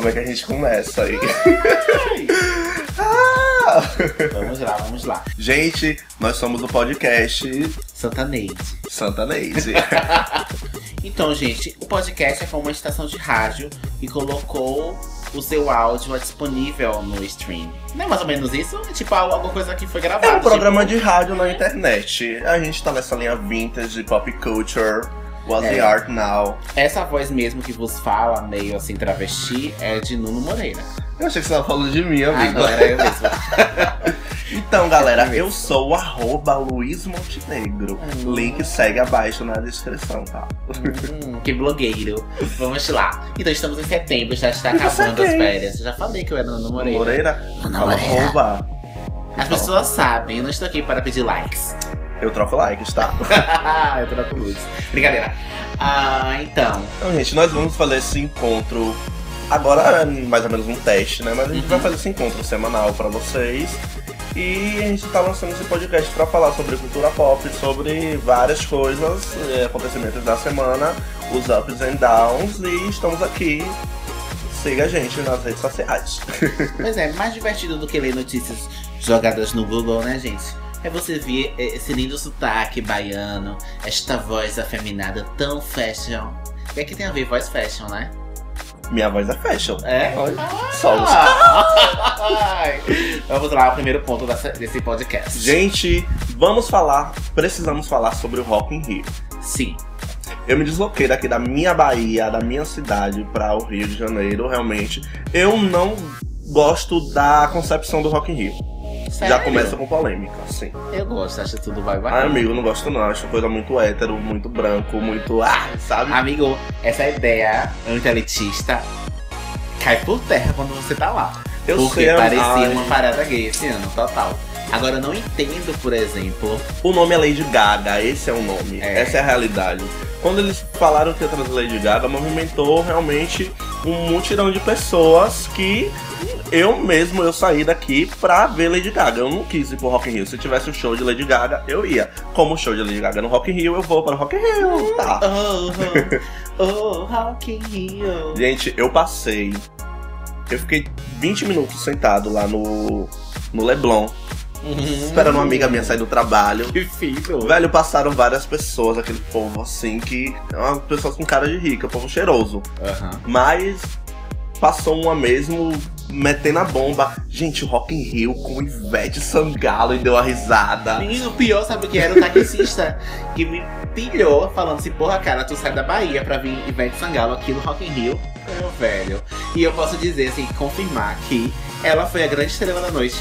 como é que a gente começa aí. ah! Vamos lá, vamos lá. Gente, nós somos o podcast Santa Neide. Santa Neide. então, gente, o podcast é como uma estação de rádio que colocou o seu áudio é disponível no stream. Não é mais ou menos isso? É tipo alguma coisa que foi gravada. É um programa tipo... de rádio na internet. A gente tá nessa linha vintage, pop culture. What's é. the art now? Essa voz mesmo que vos fala, meio assim, travesti, é de Nuno Moreira. Eu achei que você tava falando de mim, amigo. Ah, não, era eu mesmo. então, galera, eu sou o arroba Luiz Montenegro. Hum. Link segue abaixo na descrição, tá? Hum, que blogueiro. Vamos lá. Então, estamos em setembro, já está acabando as férias. Eu já falei que eu era Nuno Moreira. Moreira? Nuno Moreira. Arroba. As pessoas sabem, eu não estou aqui para pedir likes. Eu troco likes, tá? eu troco luzes. Brincadeira. Ah, então. Então, gente, nós vamos fazer esse encontro Agora é mais ou menos um teste, né? Mas a gente uhum. vai fazer esse encontro semanal para vocês. E a gente tá lançando esse podcast para falar sobre cultura pop, sobre várias coisas, é, acontecimentos da semana, os ups and downs, e estamos aqui. Siga a gente nas redes sociais. Pois é, mais divertido do que ler notícias jogadas no Google, né, gente? É você ver esse lindo sotaque baiano, esta voz afeminada tão fashion. O que é que tem a ver voz fashion, né? Minha voz é fashion. É? Só os... vamos lá, o primeiro ponto desse podcast. Gente, vamos falar, precisamos falar sobre o Rock in Rio. Sim. Eu me desloquei daqui da minha Bahia, da minha cidade, para o Rio de Janeiro, realmente. Eu não gosto da concepção do Rock in Rio. Sério? Já começa com polêmica, sim. Eu gosto, acho tudo vai vai. Ai, amigo, não gosto não. Acho coisa muito hétero, muito branco, muito. Ah, sabe? Amigo, essa ideia anti-elitista cai por terra quando você tá lá. Eu Porque sei, parecia ai. uma parada gay esse ano, total. Agora eu não entendo, por exemplo. O nome é Lady Gaga, esse é o nome. É. Essa é a realidade. Quando eles falaram que ia trazer Lady Gaga, movimentou realmente um mutirão de pessoas que eu mesmo eu saí daqui pra ver Lady Gaga. Eu não quis ir pro Rock in Rio. Se tivesse o um show de Lady Gaga, eu ia. Como o show de Lady Gaga no Rock in Rio, eu vou para o Rock in Rio. Tá. Oh, oh, oh, Rock in Rio. Gente, eu passei. Eu fiquei 20 minutos sentado lá no, no Leblon. Uhum. Esperando uma amiga minha sair do trabalho. Que filho. Velho, passaram várias pessoas, aquele povo assim, que. É pessoas com cara de rica, povo cheiroso. Uhum. Mas passou uma mesmo metendo a bomba. Gente, Rock in Rio com Ivete Sangalo e deu uma risada. E o pior, sabe o que era? O taxista que me pilhou falando assim, porra, cara, tu sai da Bahia pra vir Ivete Sangalo aqui no Rock in Rio. Meu velho. E eu posso dizer, assim, confirmar que ela foi a grande estrela da noite.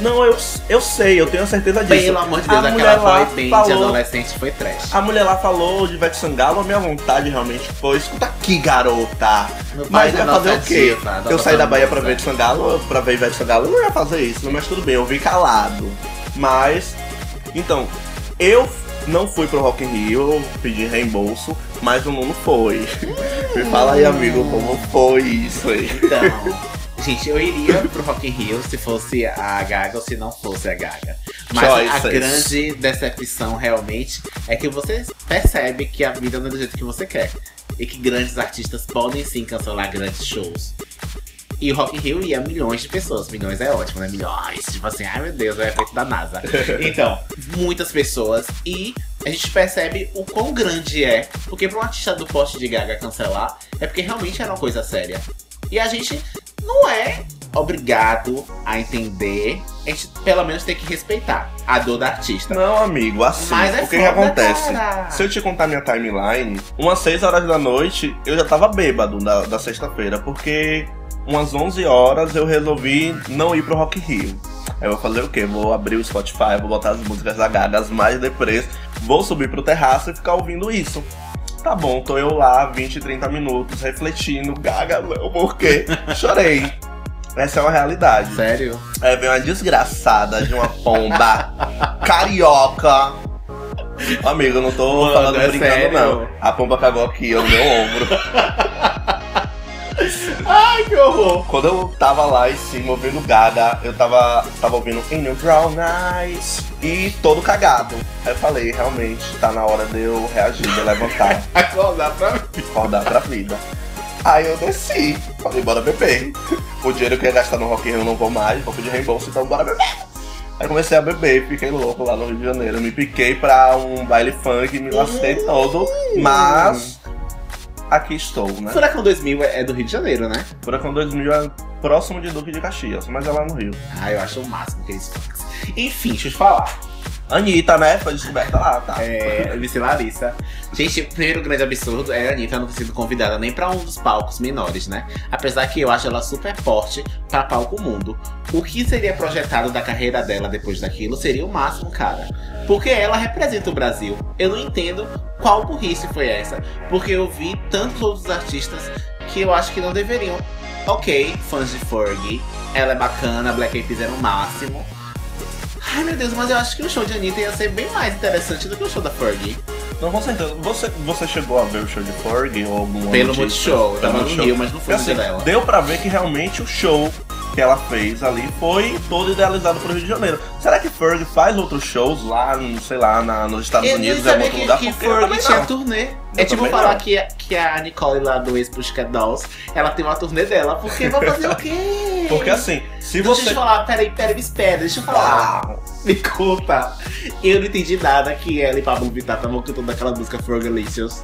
Não, eu, eu sei, eu tenho certeza disso. Pelo amor de Deus, a aquela boy band falou, adolescente foi trash. A mulher lá falou de Ivete Sangalo, a minha vontade realmente foi, escuta aqui, garota. Mas ia fazer o quê? Diva, eu saí da Bahia pra ver Ivete Sangalo, pra ver Ivete Sangalo, eu não ia fazer isso, mas tudo bem, eu vim calado. Mas, então, eu não fui pro Rock in Rio, eu pedi reembolso, mas o Nuno foi. Me fala aí, amigo, como foi isso aí. Então... Gente, eu iria pro Rock in Rio se fosse a Gaga ou se não fosse a Gaga. Mas Choices. a grande decepção realmente é que você percebe que a vida não é do jeito que você quer. E que grandes artistas podem sim cancelar grandes shows. E o Rock in Rio ia milhões de pessoas. Milhões é ótimo, né? Milhões. Tipo assim, ai meu Deus, é efeito da NASA. Então, muitas pessoas. E a gente percebe o quão grande é. Porque pra um artista do poste de Gaga cancelar, é porque realmente era uma coisa séria. E a gente não é obrigado a entender. A gente pelo menos tem que respeitar a dor da artista. Não, amigo, assim, Mas é o que, que acontece? Cara. Se eu te contar minha timeline, umas 6 horas da noite eu já tava bêbado da, da sexta-feira, porque umas 11 horas eu resolvi não ir pro Rock Rio. Aí eu vou fazer o quê? Vou abrir o Spotify, vou botar as músicas da Gaga, as mais deprês, vou subir pro terraço e ficar ouvindo isso. Tá bom, tô eu lá 20, 30 minutos refletindo, gaga não, por quê? Chorei. Essa é uma realidade. Sério? É, veio uma desgraçada de uma pomba carioca. Amigo, eu não tô Mano, falando é brincando, sério? não. A pomba cagou aqui no meu ombro. Ai, que horror! Quando eu tava lá em cima ouvindo Gaga, eu tava, tava ouvindo In New Brown Eyes e todo cagado. Aí eu falei, realmente, tá na hora de eu reagir, de eu levantar. Acordar pra vida. Acordar pra vida. Aí eu desci, falei, bora beber. O dinheiro que eu ia gastar no Rock in Rio eu não vou mais, vou pedir reembolso, então bora beber. Aí comecei a beber, fiquei louco lá no Rio de Janeiro. Me piquei pra um baile funk, me lasquei todo, mas aqui estou, né? Furacão 2000 é do Rio de Janeiro, né? Furacão 2000 é próximo de Duque de Caxias, mas é lá no Rio. Ah, eu acho o máximo que eles Enfim, deixa eu te falar. Anitta, né? Foi descoberta lá, tá? É, Vice Larissa. Gente, o primeiro grande absurdo é a Anitta não ter sido convidada nem pra um dos palcos menores, né? Apesar que eu acho ela super forte pra palco mundo. O que seria projetado da carreira dela depois daquilo seria o máximo, cara. Porque ela representa o Brasil. Eu não entendo qual burrice foi essa. Porque eu vi tantos outros artistas que eu acho que não deveriam. Ok, fãs de Fergie, ela é bacana, Black Eyed Peas era o máximo. Ai meu Deus, mas eu acho que o show de Anitta ia ser bem mais interessante do que o show da Fergie. Não, com certeza. Você, você chegou a ver o show de Fergie ou algum Pelo Multishow, eu tava no Rio, mas não foi assim, dela. Deu pra ver que realmente o show que ela fez ali foi todo idealizado pro Rio de Janeiro. Será que Ferg faz outros shows lá, sei lá, na, nos Estados eu Unidos, em outro que, lugar? Que Ferg tinha turnê. Eu é tipo falar que, que a Nicole lá do ex-Pussycat Dolls, ela tem uma turnê dela, porque vai fazer o quê? Porque assim, se deixa você... Deixa eu falar, peraí, peraí, me espera, deixa eu falar. Ah. Me conta. Eu não entendi nada que ela e Pablo Vittar estavam cantando aquela música Fergalicious.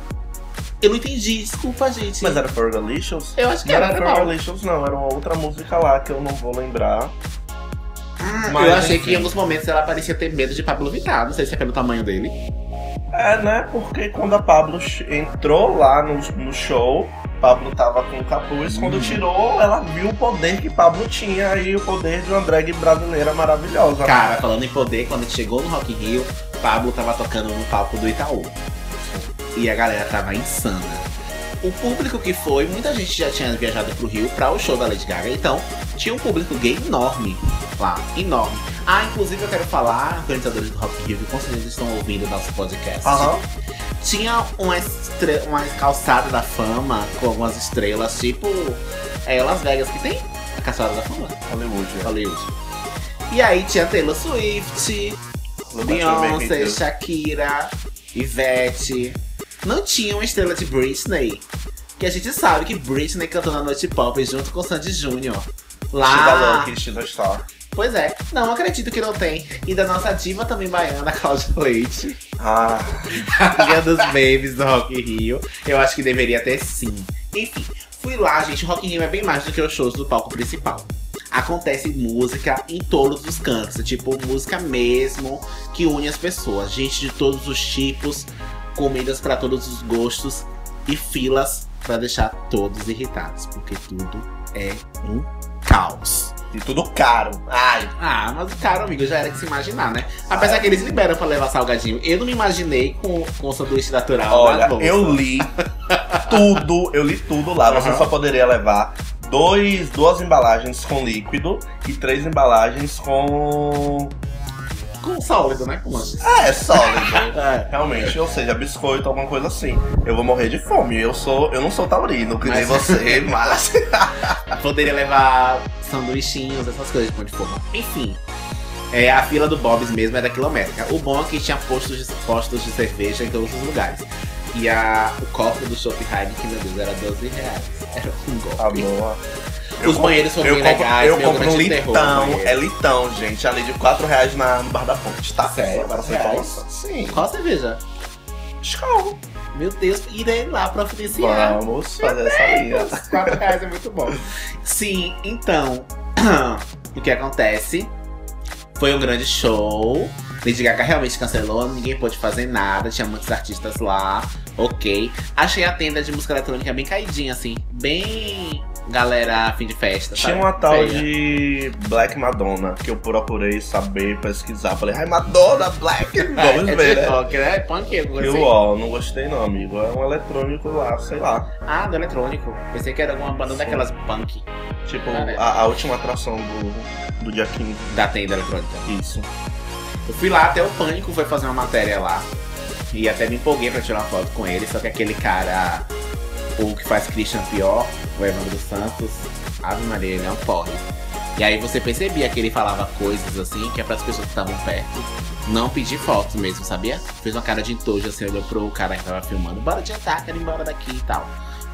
Eu não entendi, desculpa, gente. Mas era Fergalicious? Eu acho que não era. Não era Fergalicious, não. Era uma outra música lá que eu não vou lembrar. Ah, Mas, eu achei enfim. que em alguns momentos ela parecia ter medo de Pablo Vittar. Não sei se é pelo tamanho dele. É, né? Porque quando a Pablo entrou lá no, no show, Pablo tava com o capuz. Quando uhum. tirou, ela viu o poder que Pablo tinha e o poder de uma drag brasileira maravilhosa. Cara, falando em poder, quando chegou no Rock in Rio, Pablo tava tocando no palco do Itaú e a galera tava insana. O público que foi, muita gente já tinha viajado pro Rio para o show da Lady Gaga, então tinha um público gay enorme lá, enorme. Ah, inclusive eu quero falar, organizadores do Rock Rio, que com certeza estão ouvindo nosso podcast. Uhum. Tinha uma, uma calçada da fama com algumas estrelas, tipo é, Las Vegas, que tem a calçada da fama. Hollywood. É. Hollywood. E aí tinha Taylor Swift, Beyoncé, Shakira, Ivete, não tinha uma estrela de Britney. Que a gente sabe que Britney cantou na noite pop junto com Sandy Júnior. Lá. She's Star. Pois é, não acredito que não tem. E da nossa diva também baiana, Cláudia Leite. Ah. Rainha dos babies do Rock in Rio. Eu acho que deveria ter sim. Enfim, fui lá, gente. O Rock in Rio é bem mais do que os shows do palco principal. Acontece música em todos os cantos, tipo música mesmo que une as pessoas, gente de todos os tipos, comidas para todos os gostos e filas para deixar todos irritados, porque tudo é um caos. E tudo caro. Ai. Ah, mas o caro, amigo, já era de se imaginar, né? Apesar Ai. que eles liberam pra levar salgadinho. Eu não me imaginei com, com o sanduíche natural. Olha, eu li tudo, eu li tudo lá. Uhum. Você só poderia levar dois, duas embalagens com líquido e três embalagens com com sólido, né? Com É, é sólido. é, realmente. Ou seja, biscoito, alguma coisa assim. Eu vou morrer de fome. Eu sou. Eu não sou taurino, que nem você, mas. Poderia levar sanduichinhos, essas coisas de pão de forma. Enfim. É, a fila do Bob's mesmo era quilométrica. O bom é que tinha postos de, postos de cerveja em todos os lugares. E a, o copo do Shop Heineken, meu Deus, era 12 reais. Era um golpe. Tá Os banheiros são bem legais. Eu compro um litão, é litão, gente. Ali de 4 reais na, no Bar da Ponte, tá? Sério? Para você reais? Sim. Qual cerveja? Skol. Meu Deus, irei lá providenciar. Vamos fazer essa linha. 4 reais é muito bom. Sim, então, o que acontece? Foi um grande show. Lady Gaga realmente cancelou, ninguém pôde fazer nada, tinha muitos artistas lá, ok. Achei a tenda de música eletrônica bem caidinha, assim, bem galera fim de festa. Tinha sabe? uma tal Feia. de Black Madonna que eu procurei saber, pesquisar. Falei, ai, Madonna, Black, vamos é, ver, é TikTok, né? né? Punk, eu assim. ó, não gostei não, amigo. É um eletrônico lá, sei lá. Ah, do eletrônico. Pensei que era alguma banda Sim. daquelas punk. Tipo, ah, né? a, a, última atração do, do dia 15. Da tenda eletrônica. Isso. Eu fui lá até o Pânico, foi fazer uma matéria lá. E até me empolguei pra tirar uma foto com ele, só que aquele cara o que faz Christian pior, o Evandro Santos, Ave Maria, ele é um porre. E aí você percebia que ele falava coisas assim, que é para as pessoas que estavam perto não pedir fotos mesmo, sabia? Fez uma cara de entojo assim, olhou pro cara que tava filmando, bora adiantar, quero ir embora daqui e tal.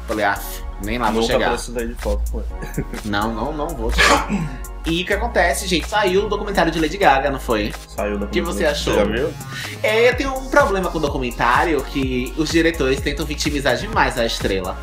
Falei, ah, nem lá vou Nunca chegar. Não, não, não vou tirar. E o que acontece, gente? Saiu o documentário de Lady Gaga, não foi? Saiu o documentário. O que você achou? Você já viu? É, eu tenho um problema com o documentário que os diretores tentam vitimizar demais a estrela.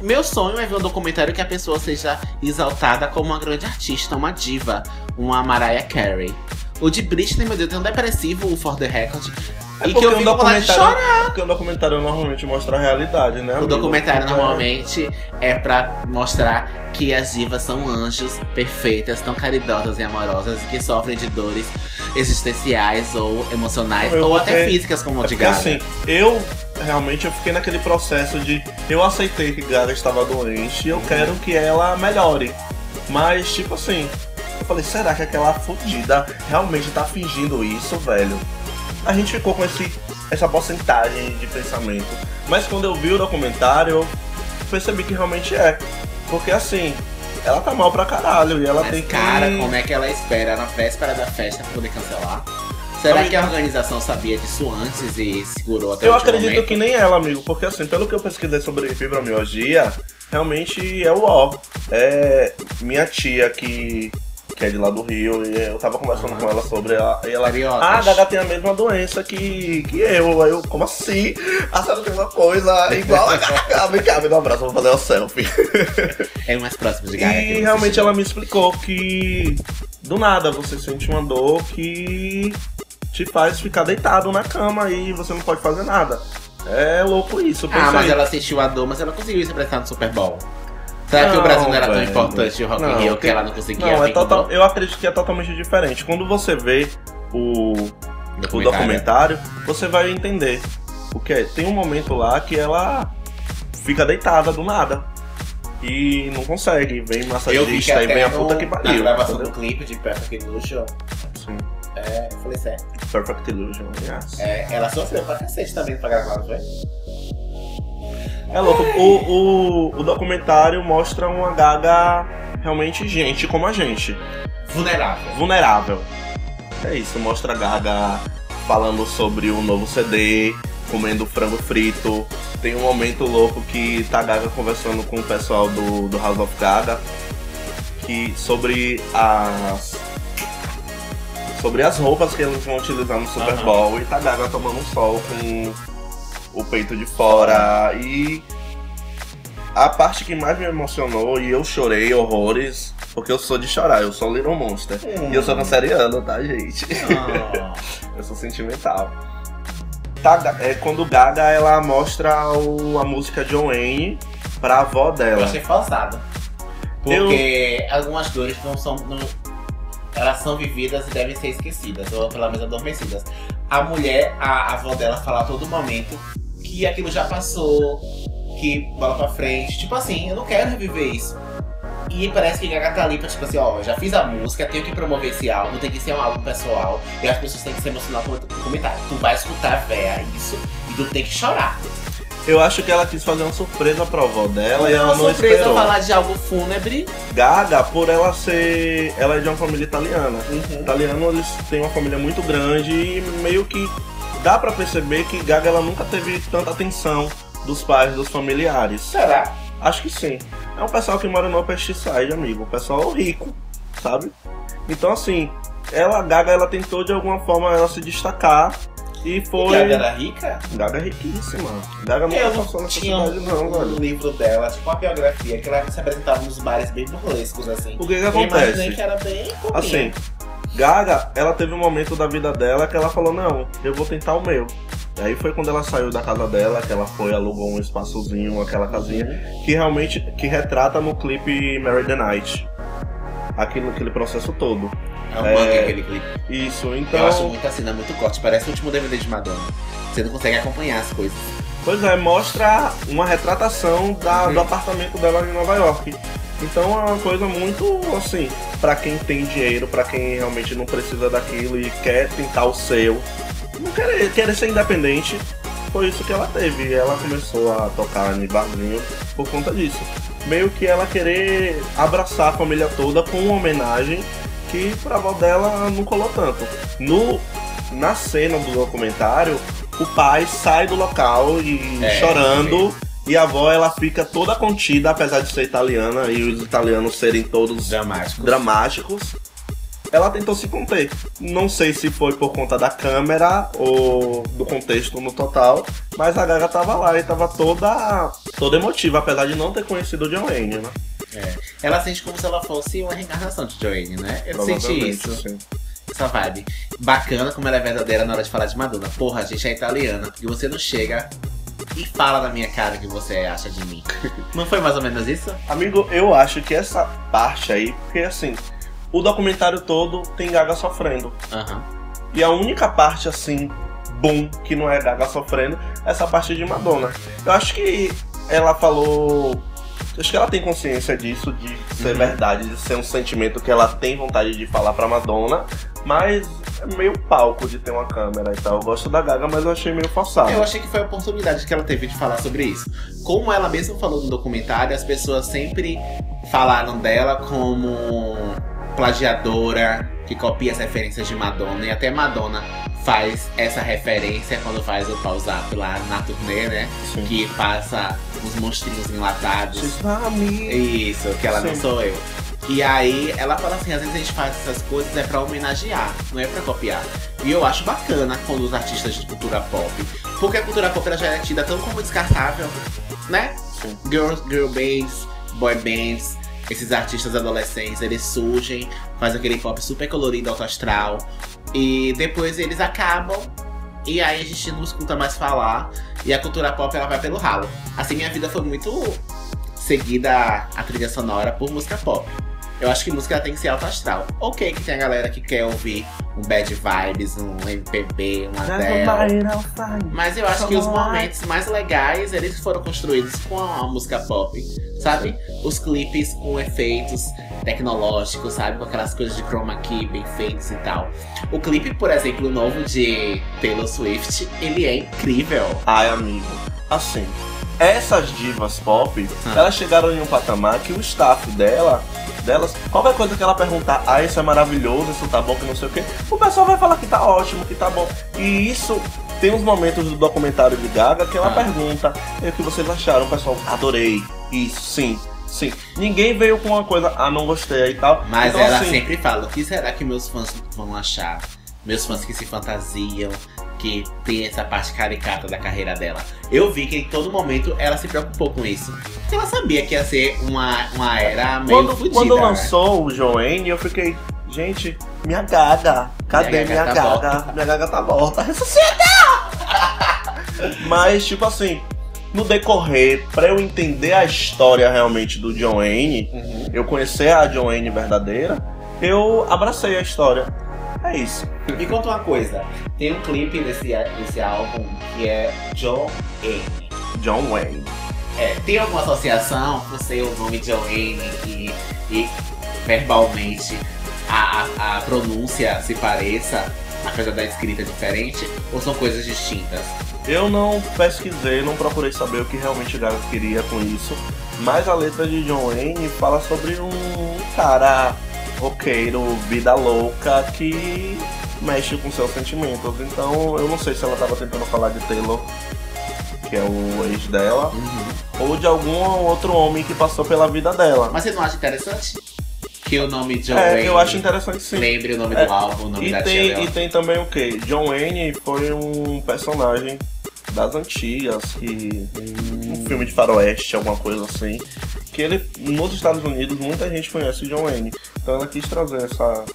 Meu sonho é ver um documentário que a pessoa seja exaltada como uma grande artista, uma diva, uma Mariah Carey. O de Britney, meu Deus, tem um depressivo, o For The Record. É e que eu um documentário. Porque o documentário normalmente mostra a realidade, né? Amigo? O documentário normalmente é pra mostrar que as divas são anjos perfeitas, tão caridosas e amorosas e que sofrem de dores existenciais ou emocionais eu, ou até físicas, como é de Gaga. assim, eu realmente eu fiquei naquele processo de eu aceitei que Gaga estava doente e eu quero que ela melhore. Mas, tipo assim, eu falei, será que aquela fodida realmente tá fingindo isso, velho? A gente ficou com esse, essa porcentagem de pensamento. Mas quando eu vi o documentário, eu percebi que realmente é. Porque assim, ela tá mal pra caralho e ela Mas, tem que. Cara, como é que ela espera na véspera da festa pra poder cancelar? Será que a organização sabia disso antes e segurou até Eu o acredito momento? que nem ela, amigo, porque assim, pelo que eu pesquisei sobre fibromialgia, realmente é o ó. É minha tia que que é de lá do Rio, e eu tava conversando uhum. com ela sobre ela. E ela, ah, a Gaga tem a mesma doença que, que eu. Aí eu, como assim? A senhora tem uma coisa igual a Gaga. Vem cá, me dá um abraço, vou fazer uma selfie. É mais próximo de Gaga. E realmente ela me explicou que do nada você sente uma dor que te faz ficar deitado na cama e você não pode fazer nada. É louco isso. Ah, mas ela sentiu a dor, mas ela conseguiu se apresentar no Super Bowl. Será que o Brasil não era velho. tão importante o Rock in Rio que ela não conseguia? Não, é total, eu acredito que é totalmente diferente. Quando você vê o documentário. o documentário, você vai entender. Porque tem um momento lá que ela fica deitada do nada. E não consegue. Vem massagista e vem a puta que pariu. Na gravação entendeu? do clipe de Perfect Illusion. Sim. É, eu falei certo. Perfect Illusion, yes. É, ela sofreu pra cacete também pra gravar, não foi? É louco. O, o, o documentário mostra uma Gaga realmente gente como a gente. Vulnerável. Vulnerável. É isso, mostra a Gaga falando sobre o novo CD, comendo frango frito. Tem um momento louco que tá a Gaga conversando com o pessoal do, do House of Gaga que sobre as sobre as roupas que eles vão utilizar no Super Bowl uhum. e tá a Gaga tomando um sol com o peito de fora. E a parte que mais me emocionou e eu chorei horrores, porque eu sou de chorar, eu sou Little Monster. Hum. E eu sou canceriano, tá, gente? Oh. eu sou sentimental. Tá, é quando Gaga ela mostra o, a música John Wayne pra avó dela. Eu achei falsado. Porque eu... algumas dores não são. Não, elas são vividas e devem ser esquecidas, ou pelo menos adormecidas. A mulher, a, a avó dela fala a todo momento que aquilo já passou, que bola pra frente. Tipo assim, eu não quero reviver isso. E parece que Gaga tá ali pra, tipo assim, ó, já fiz a música, tenho que promover esse álbum, tem que ser um álbum pessoal. E as pessoas têm que se emocionar com o comentário. Tu vai escutar, véia, isso, e tu tem que chorar. Eu acho que ela quis fazer uma surpresa pra avó dela e ela não surpresa esperou. falar de algo fúnebre. Gaga, por ela ser... Ela é de uma família italiana. Uhum. Italiano, eles têm uma família muito grande e meio que dá para perceber que Gaga ela nunca teve tanta atenção dos pais, dos familiares. Será? Acho que sim. É um pessoal que mora no Side, amigo. Um pessoal rico, sabe? Então, assim, ela, Gaga, ela tentou de alguma forma ela se destacar e foi. Gaga era rica? Gaga é riquíssima. Gaga nunca passou nessa tinha cidade, não, velho. No livro dela, tipo uma biografia, que ela se apresentava nos bares bem burlescos, assim. O que que acontece? Eu que era bem Assim, Gaga, ela teve um momento da vida dela que ela falou, não, eu vou tentar o meu. E aí foi quando ela saiu da casa dela, que ela foi, alugou um espaçozinho, aquela casinha, que realmente, que retrata no clipe Mary the Night. Aquilo, aquele processo todo. É um é, aquele clipe. Isso, então... Eu acho muita cena, muito corte, parece o último DVD de Madonna. Você não consegue acompanhar as coisas. Pois é, mostra uma retratação da, uhum. do apartamento dela em Nova York. Então é uma coisa muito assim, para quem tem dinheiro, para quem realmente não precisa daquilo e quer tentar o seu, não querer, querer ser independente, foi isso que ela teve. Ela começou a tocar em barzinho por conta disso. Meio que ela querer abraçar a família toda com uma homenagem que pra avó dela não colou tanto. No, na cena do documentário, o pai sai do local e é, chorando E a avó, ela fica toda contida, apesar de ser italiana e os italianos serem todos dramáticos. dramáticos. Ela tentou se conter. Não sei se foi por conta da câmera ou do contexto no total, mas a Gaga tava lá e tava toda, toda emotiva, apesar de não ter conhecido o John Wayne, né? É. Ela sente como se ela fosse uma reencarnação de Joanne, né? Eu senti isso. Sim. Essa vibe. Bacana como ela é verdadeira na hora de falar de Madonna. Porra, a gente é italiana, porque você não chega e fala na minha cara o que você acha de mim. Não foi mais ou menos isso? Amigo, eu acho que essa parte aí, porque assim, o documentário todo tem Gaga sofrendo. Uhum. E a única parte assim, boom, que não é Gaga sofrendo, é essa parte de Madonna. Eu acho que ela falou Acho que ela tem consciência disso, de ser uhum. verdade, de ser um sentimento que ela tem vontade de falar pra Madonna, mas é meio palco de ter uma câmera e tal. Eu gosto da Gaga, mas eu achei meio forçado. Eu achei que foi a oportunidade que ela teve de falar sobre isso. Como ela mesma falou no documentário, as pessoas sempre falaram dela como plagiadora, que copia as referências de Madonna, e até Madonna faz essa referência quando faz o pause up lá na turnê, né? Sim. Que passa os monstrinhos enlatados. Isso, que ela Sim. não sou eu. E aí ela fala assim, às vezes a gente faz essas coisas é pra homenagear, não é pra copiar. E eu acho bacana quando os artistas de cultura pop. Porque a cultura pop ela já é tida tão como descartável, né? Sim. Girls, girl bands, boy bands, esses artistas adolescentes, eles surgem, fazem aquele pop super colorido, alto astral. E depois eles acabam e aí a gente não escuta mais falar e a cultura pop ela vai pelo ralo. Assim, minha vida foi muito seguida a trilha sonora por música pop. Eu acho que música tem que ser alto astral. Ok que tem a galera que quer ouvir um bad vibes, um MPB, um Adele. Mas eu acho que os momentos mais legais, eles foram construídos com a música pop, sabe? Os clipes com efeitos tecnológicos, sabe? Com aquelas coisas de chroma key bem feitos e tal. O clipe, por exemplo, novo de Taylor Swift, ele é incrível. Ai, amigo. Assim, essas divas pop, ah. elas chegaram em um patamar que o staff dela delas, qualquer coisa que ela perguntar, ah, isso é maravilhoso, isso tá bom, que não sei o que, o pessoal vai falar que tá ótimo, que tá bom. E isso tem uns momentos do documentário de Gaga que ela ah. pergunta, e o que vocês acharam, pessoal? Adorei. Isso, sim. Sim. Ninguém veio com uma coisa, ah, não gostei e tal. Mas então, ela assim, sempre fala, o que será que meus fãs vão achar? Meus fãs que se fantasiam, que tem essa parte caricata da carreira dela. Eu vi que em todo momento ela se preocupou com isso. Ela sabia que ia ser uma, uma era meio quando, fudida, Quando né? lançou o Joanne, eu fiquei, gente, minha gaga, cadê minha, minha gaga? Tá gaga? Minha gaga tá morta. Ressuscita! Mas, tipo assim, no decorrer, para eu entender a história realmente do John Wayne, uhum. eu conhecer a John Wayne verdadeira, eu abracei a história. É isso. Me conta uma coisa. Tem um clipe desse, desse álbum que é John Wayne. John Wayne. É, tem alguma associação com o nome John Wayne e, e verbalmente a, a, a pronúncia se pareça, apesar da escrita diferente, ou são coisas distintas? Eu não pesquisei, não procurei saber o que realmente Gaga queria com isso, mas a letra de John Wayne fala sobre um cara roqueiro, vida louca, que mexe com seus sentimentos. Então eu não sei se ela estava tentando falar de Taylor, que é o ex dela, uhum. ou de algum outro homem que passou pela vida dela. Mas você não acha interessante? Que o nome John é, Wayne. Eu acho interessante sim. Lembre o nome é, do álbum, o nome e da tem, tia E tem também o que? John Wayne foi um personagem das antigas, que. Hum. um filme de faroeste, alguma coisa assim que ele, nos Estados Unidos, muita gente conhece o John Wayne. Então ela quis trazer essa.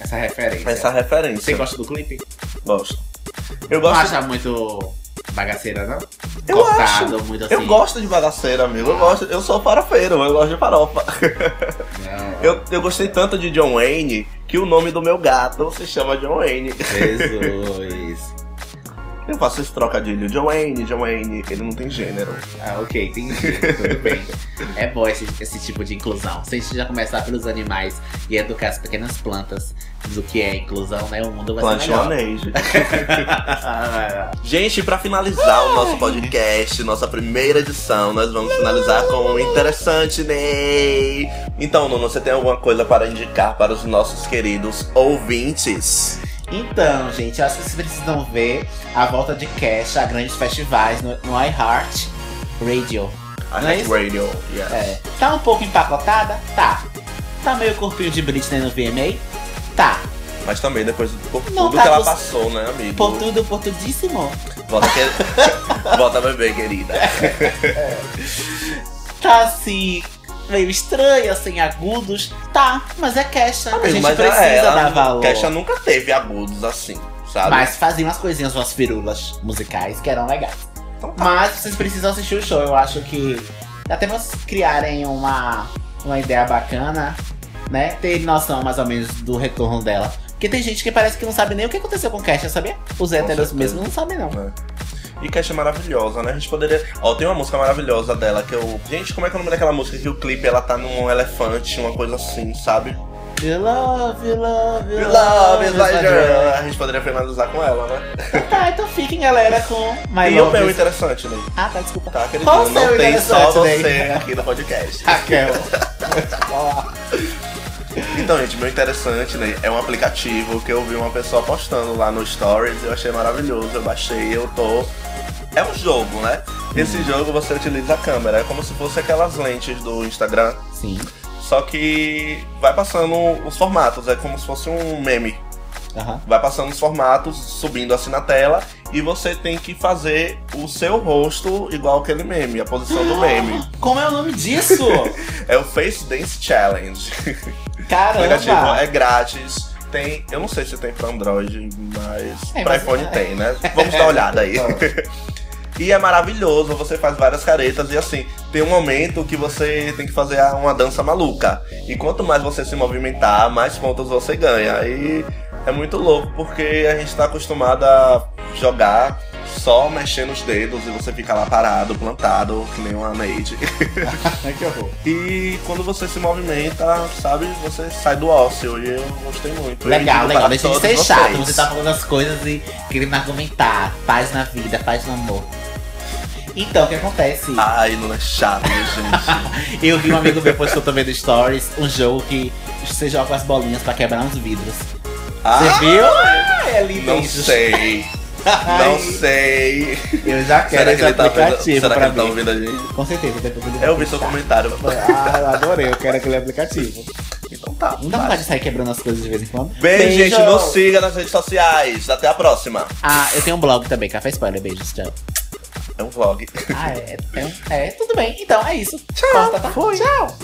Essa referência. Essa referência. Você gosta do clipe? Gosto. Eu gosto. Não acha muito bagaceira, não? Eu Cortado, acho. muito assim. Eu gosto de bagaceira, amigo. Eu gosto. Eu sou farofeiro, eu gosto de farofa. Não. Eu, eu gostei tanto de John Wayne que o nome do meu gato se chama John Wayne. Jesus. Eu faço esse trocadilho. Joanne, Joanne, ele não tem gênero. Ah, ok, entendi. Tudo bem. É bom esse, esse tipo de inclusão. Se a gente já começar pelos animais e educar as pequenas plantas do que é inclusão, né? O mundo vai ser melhor. gente, pra finalizar o nosso podcast, nossa primeira edição, nós vamos finalizar com um interessante, Ney. Então, Nuno, você tem alguma coisa para indicar para os nossos queridos ouvintes? Então, gente, acho que vocês precisam ver a volta de Cash a grandes festivais no, no iHeart Radio. I é Radio, yes. É. Tá um pouco empacotada? Tá. Tá meio corpinho de Britney no VMA? Tá. Mas também depois por tudo tá que ela passou, né, amigo? Por tudo, por tudíssimo. Volta, que... Volta bebê, querida. tá assim, meio estranha, sem agudos. Tá, mas é Kesha. Amigo, a gente mas precisa é, ela, dar valor. Kesha nunca teve agudos assim, sabe? Mas fazia umas coisinhas, umas firulas musicais que eram legais. Então, tá. Mas vocês precisam assistir o show. Eu acho que até vocês criarem uma, uma ideia bacana, né? Ter noção mais ou menos do retorno dela. Porque tem gente que parece que não sabe nem o que aconteceu com Kesha, sabia? Os héteros mesmo não sabem, não. É. E Cash é maravilhosa, né? A gente poderia. Ó, tem uma música maravilhosa dela que eu. Gente, como é que é o nome daquela música que o clipe ela tá num elefante, uma coisa assim, sabe? You love, you love, you, you love, like girl. A gente poderia finalizar com ela, né? Então tá, então fiquem, galera, com My E o meu interessante, né? Ah, tá, desculpa. Tá, querido, Qual não tem só você aqui no podcast. Raquel. Então, gente, meu interessante, né? É um aplicativo que eu vi uma pessoa postando lá no Stories, eu achei maravilhoso, eu baixei, eu tô. É um jogo, né? Esse hum. jogo você utiliza a câmera, é como se fosse aquelas lentes do Instagram. Sim. Só que vai passando os formatos, é como se fosse um meme. Uhum. Vai passando os formatos, subindo assim na tela, e você tem que fazer o seu rosto igual aquele meme, a posição do meme. Como é o nome disso? é o Face Dance Challenge. Caramba! é grátis. Tem, eu não sei se tem pra Android, mas é, pra mas iPhone é. tem, né? Vamos dar uma olhada aí. E é maravilhoso, você faz várias caretas e assim, tem um momento que você tem que fazer uma dança maluca. E quanto mais você se movimentar, mais pontos você ganha. E é muito louco porque a gente tá acostumado a jogar só mexendo os dedos e você fica lá parado, plantado, que nem uma maid. que horror. E quando você se movimenta, sabe, você sai do ócio. E eu gostei muito. Legal, legal. Deixa de ser chato. Você tá falando as coisas e querendo argumentar. Paz na vida, paz no amor. Então, o que acontece? Ai, não é chato, gente. eu vi um amigo meu postou também do Stories um jogo que você joga as bolinhas pra quebrar uns vidros. Ah, você viu? Ah, é lindo Não sei. Não sei. Eu já quero esse tá aplicativo será pra que ele tá ouvindo a gente? Com certeza, depois ele Eu vi seu comentário. Ah, adorei, eu quero aquele aplicativo. Então tá. Não dá vontade de sair quebrando as coisas de vez em quando? Beijo, Beijo. gente. Nos siga nas redes sociais. Até a próxima. Ah, eu tenho um blog também, Café Spoiler. Beijos, tchau. É um vlog. Ah, é, é, é, tudo bem. Então é isso. Tchau. Tá? Foi. Tchau.